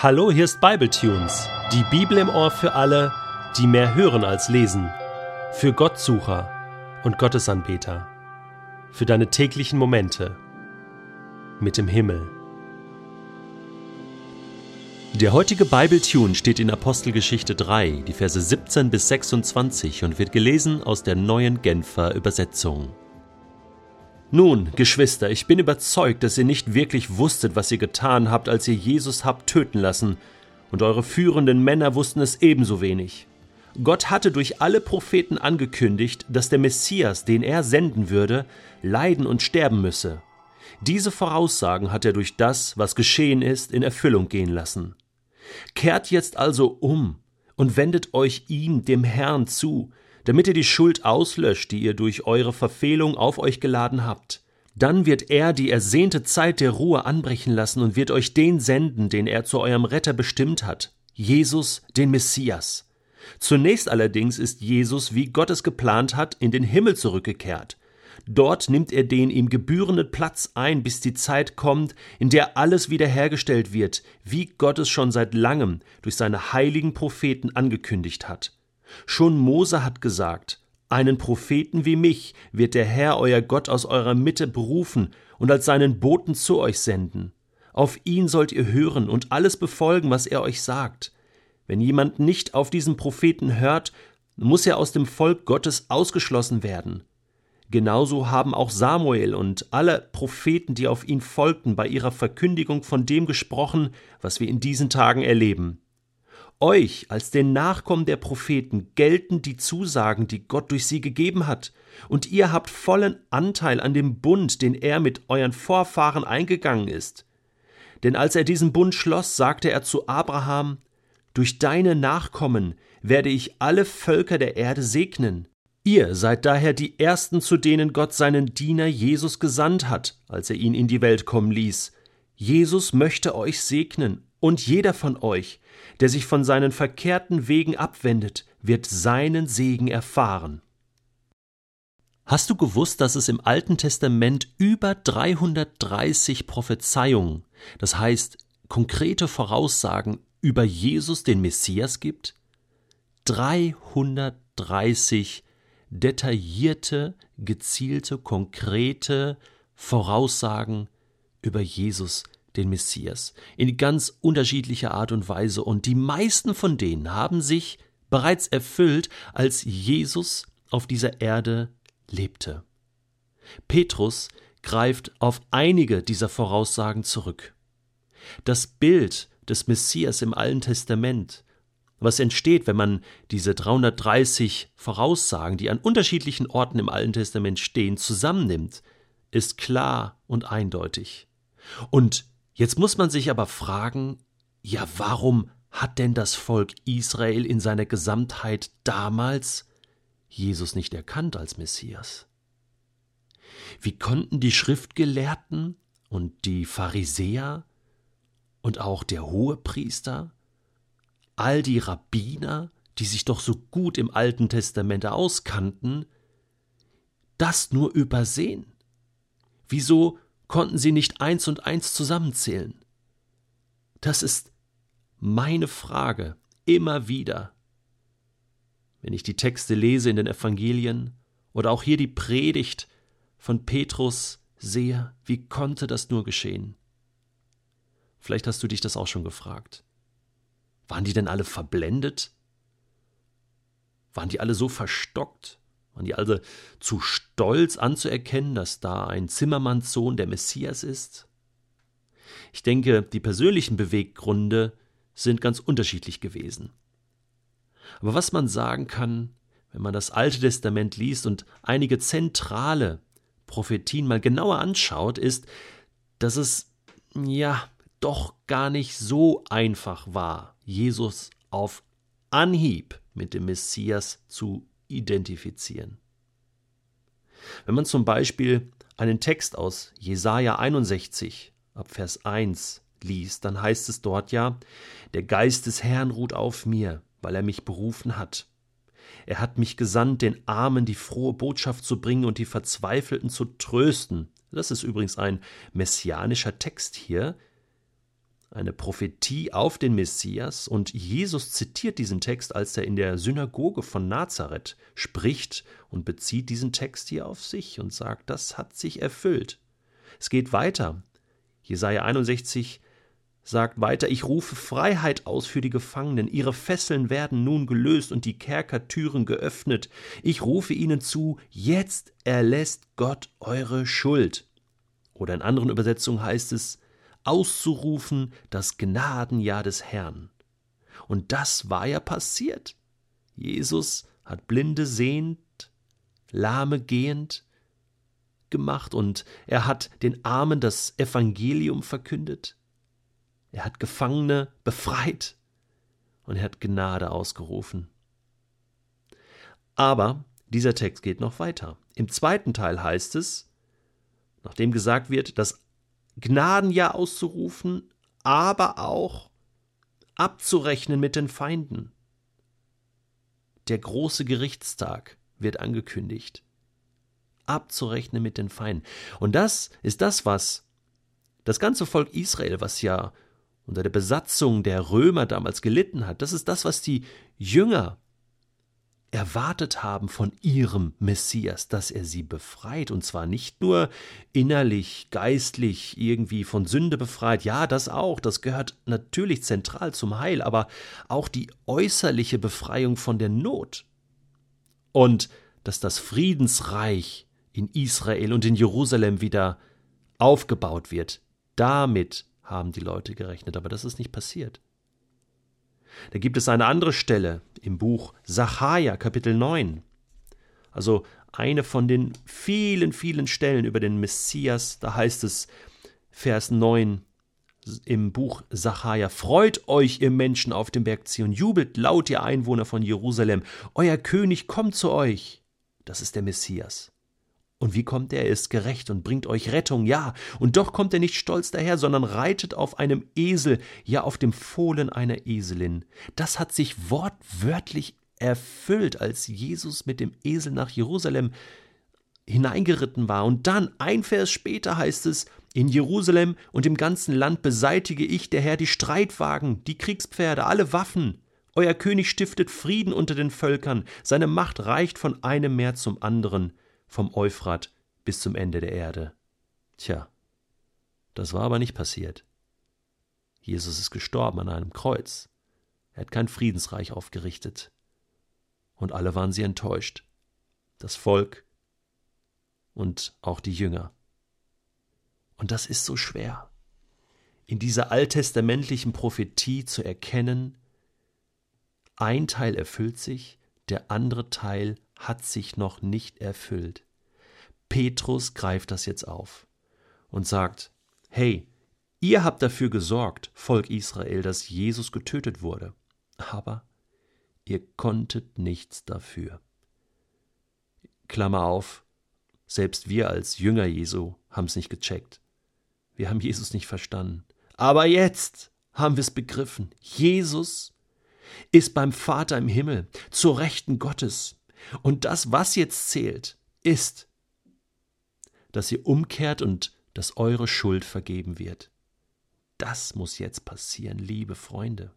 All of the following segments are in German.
Hallo, hier ist Bibletunes, die Bibel im Ohr für alle, die mehr hören als lesen, für Gottsucher und Gottesanbeter, für deine täglichen Momente mit dem Himmel. Der heutige Bibletune steht in Apostelgeschichte 3, die Verse 17 bis 26 und wird gelesen aus der neuen Genfer Übersetzung. Nun, Geschwister, ich bin überzeugt, dass ihr nicht wirklich wusstet, was ihr getan habt, als ihr Jesus habt töten lassen, und eure führenden Männer wussten es ebenso wenig. Gott hatte durch alle Propheten angekündigt, dass der Messias, den er senden würde, leiden und sterben müsse. Diese Voraussagen hat er durch das, was geschehen ist, in Erfüllung gehen lassen. Kehrt jetzt also um und wendet euch ihm, dem Herrn, zu, damit ihr die Schuld auslöscht, die ihr durch eure Verfehlung auf euch geladen habt. Dann wird er die ersehnte Zeit der Ruhe anbrechen lassen und wird euch den senden, den er zu eurem Retter bestimmt hat, Jesus, den Messias. Zunächst allerdings ist Jesus, wie Gott es geplant hat, in den Himmel zurückgekehrt. Dort nimmt er den ihm gebührenden Platz ein, bis die Zeit kommt, in der alles wiederhergestellt wird, wie Gott es schon seit langem durch seine heiligen Propheten angekündigt hat. Schon Mose hat gesagt, einen Propheten wie mich wird der Herr euer Gott aus eurer Mitte berufen und als seinen Boten zu euch senden. Auf ihn sollt ihr hören und alles befolgen, was er euch sagt. Wenn jemand nicht auf diesen Propheten hört, muss er aus dem Volk Gottes ausgeschlossen werden. Genauso haben auch Samuel und alle Propheten, die auf ihn folgten, bei ihrer Verkündigung von dem gesprochen, was wir in diesen Tagen erleben. Euch als den Nachkommen der Propheten gelten die Zusagen, die Gott durch sie gegeben hat, und ihr habt vollen Anteil an dem Bund, den er mit euren Vorfahren eingegangen ist. Denn als er diesen Bund schloss, sagte er zu Abraham Durch deine Nachkommen werde ich alle Völker der Erde segnen. Ihr seid daher die Ersten, zu denen Gott seinen Diener Jesus gesandt hat, als er ihn in die Welt kommen ließ. Jesus möchte euch segnen und jeder von euch, der sich von seinen verkehrten Wegen abwendet, wird seinen Segen erfahren. Hast du gewusst, dass es im Alten Testament über 330 Prophezeiungen, das heißt konkrete Voraussagen über Jesus, den Messias gibt? 330 detaillierte, gezielte, konkrete Voraussagen über Jesus, den Messias, in ganz unterschiedlicher Art und Weise, und die meisten von denen haben sich bereits erfüllt, als Jesus auf dieser Erde lebte. Petrus greift auf einige dieser Voraussagen zurück. Das Bild des Messias im Alten Testament, was entsteht, wenn man diese 330 Voraussagen, die an unterschiedlichen Orten im Alten Testament stehen, zusammennimmt, ist klar und eindeutig. Und Jetzt muss man sich aber fragen, ja, warum hat denn das Volk Israel in seiner Gesamtheit damals Jesus nicht erkannt als Messias? Wie konnten die Schriftgelehrten und die Pharisäer und auch der Hohepriester, all die Rabbiner, die sich doch so gut im Alten Testament auskannten, das nur übersehen? Wieso konnten sie nicht eins und eins zusammenzählen? Das ist meine Frage immer wieder. Wenn ich die Texte lese in den Evangelien oder auch hier die Predigt von Petrus sehe, wie konnte das nur geschehen? Vielleicht hast du dich das auch schon gefragt. Waren die denn alle verblendet? Waren die alle so verstockt? Waren die also zu stolz anzuerkennen, dass da ein Zimmermannssohn der Messias ist? Ich denke, die persönlichen Beweggründe sind ganz unterschiedlich gewesen. Aber was man sagen kann, wenn man das Alte Testament liest und einige zentrale Prophetien mal genauer anschaut, ist, dass es ja doch gar nicht so einfach war, Jesus auf Anhieb mit dem Messias zu identifizieren. Wenn man zum Beispiel einen Text aus Jesaja 61 ab Vers 1 liest, dann heißt es dort ja: Der Geist des Herrn ruht auf mir, weil er mich berufen hat. Er hat mich gesandt, den Armen die frohe Botschaft zu bringen und die Verzweifelten zu trösten. Das ist übrigens ein messianischer Text hier. Eine Prophetie auf den Messias, und Jesus zitiert diesen Text, als er in der Synagoge von Nazareth spricht und bezieht diesen Text hier auf sich und sagt, das hat sich erfüllt. Es geht weiter. Jesaja 61 sagt weiter, ich rufe Freiheit aus für die Gefangenen, ihre Fesseln werden nun gelöst und die Kerkertüren geöffnet. Ich rufe ihnen zu, jetzt erlässt Gott eure Schuld. Oder in anderen Übersetzungen heißt es, auszurufen das Gnadenjahr des Herrn. Und das war ja passiert. Jesus hat Blinde sehend, Lahme gehend gemacht und er hat den Armen das Evangelium verkündet. Er hat Gefangene befreit und er hat Gnade ausgerufen. Aber dieser Text geht noch weiter. Im zweiten Teil heißt es, nachdem gesagt wird, das Gnadenjahr auszurufen, aber auch abzurechnen mit den Feinden. Der große Gerichtstag wird angekündigt. Abzurechnen mit den Feinden. Und das ist das, was das ganze Volk Israel, was ja unter der Besatzung der Römer damals gelitten hat, das ist das, was die Jünger erwartet haben von ihrem Messias, dass er sie befreit, und zwar nicht nur innerlich, geistlich, irgendwie von Sünde befreit, ja, das auch, das gehört natürlich zentral zum Heil, aber auch die äußerliche Befreiung von der Not. Und dass das Friedensreich in Israel und in Jerusalem wieder aufgebaut wird, damit haben die Leute gerechnet, aber das ist nicht passiert. Da gibt es eine andere Stelle im Buch Sacharja, Kapitel 9. Also eine von den vielen, vielen Stellen über den Messias. Da heißt es, Vers 9 im Buch Sacharja: Freut euch, ihr Menschen auf dem Berg Zion, jubelt laut, ihr Einwohner von Jerusalem. Euer König kommt zu euch. Das ist der Messias. Und wie kommt er? Er ist gerecht und bringt euch Rettung, ja. Und doch kommt er nicht stolz daher, sondern reitet auf einem Esel, ja auf dem Fohlen einer Eselin. Das hat sich wortwörtlich erfüllt, als Jesus mit dem Esel nach Jerusalem hineingeritten war. Und dann, ein Vers später heißt es, in Jerusalem und im ganzen Land beseitige ich, der Herr, die Streitwagen, die Kriegspferde, alle Waffen. Euer König stiftet Frieden unter den Völkern, seine Macht reicht von einem Meer zum anderen vom Euphrat bis zum Ende der Erde. Tja, das war aber nicht passiert. Jesus ist gestorben an einem Kreuz. Er hat kein Friedensreich aufgerichtet. Und alle waren sie enttäuscht. Das Volk und auch die Jünger. Und das ist so schwer, in dieser alttestamentlichen Prophetie zu erkennen, ein Teil erfüllt sich, der andere Teil hat sich noch nicht erfüllt. Petrus greift das jetzt auf und sagt, hey, ihr habt dafür gesorgt, Volk Israel, dass Jesus getötet wurde, aber ihr konntet nichts dafür. Klammer auf, selbst wir als Jünger Jesu haben es nicht gecheckt. Wir haben Jesus nicht verstanden. Aber jetzt haben wir es begriffen. Jesus ist beim Vater im Himmel, zur Rechten Gottes. Und das, was jetzt zählt, ist, dass ihr umkehrt und dass eure Schuld vergeben wird. Das muss jetzt passieren, liebe Freunde.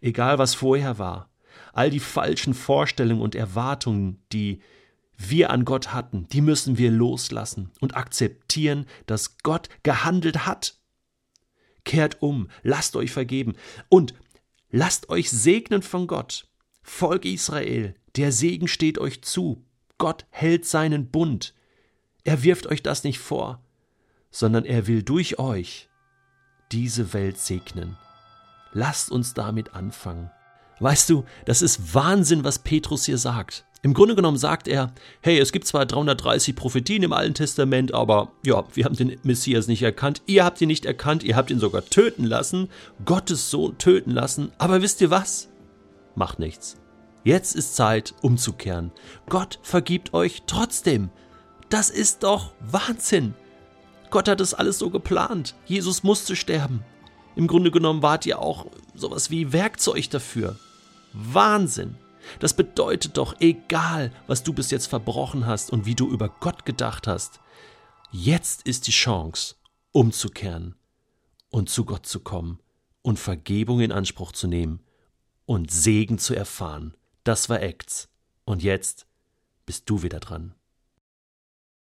Egal was vorher war, all die falschen Vorstellungen und Erwartungen, die wir an Gott hatten, die müssen wir loslassen und akzeptieren, dass Gott gehandelt hat. Kehrt um, lasst euch vergeben und lasst euch segnen von Gott. Volk Israel, der Segen steht euch zu. Gott hält seinen Bund. Er wirft euch das nicht vor, sondern er will durch euch diese Welt segnen. Lasst uns damit anfangen. Weißt du, das ist Wahnsinn, was Petrus hier sagt. Im Grunde genommen sagt er, hey, es gibt zwar 330 Prophetien im Alten Testament, aber ja, wir haben den Messias nicht erkannt. Ihr habt ihn nicht erkannt, ihr habt ihn sogar töten lassen, Gottes Sohn töten lassen. Aber wisst ihr was? Macht nichts. Jetzt ist Zeit, umzukehren. Gott vergibt euch trotzdem. Das ist doch Wahnsinn. Gott hat es alles so geplant. Jesus musste sterben. Im Grunde genommen wart ihr auch sowas wie Werkzeug dafür. Wahnsinn. Das bedeutet doch, egal, was du bis jetzt verbrochen hast und wie du über Gott gedacht hast, jetzt ist die Chance, umzukehren und zu Gott zu kommen und Vergebung in Anspruch zu nehmen und Segen zu erfahren. Das war Acts. Und jetzt bist du wieder dran.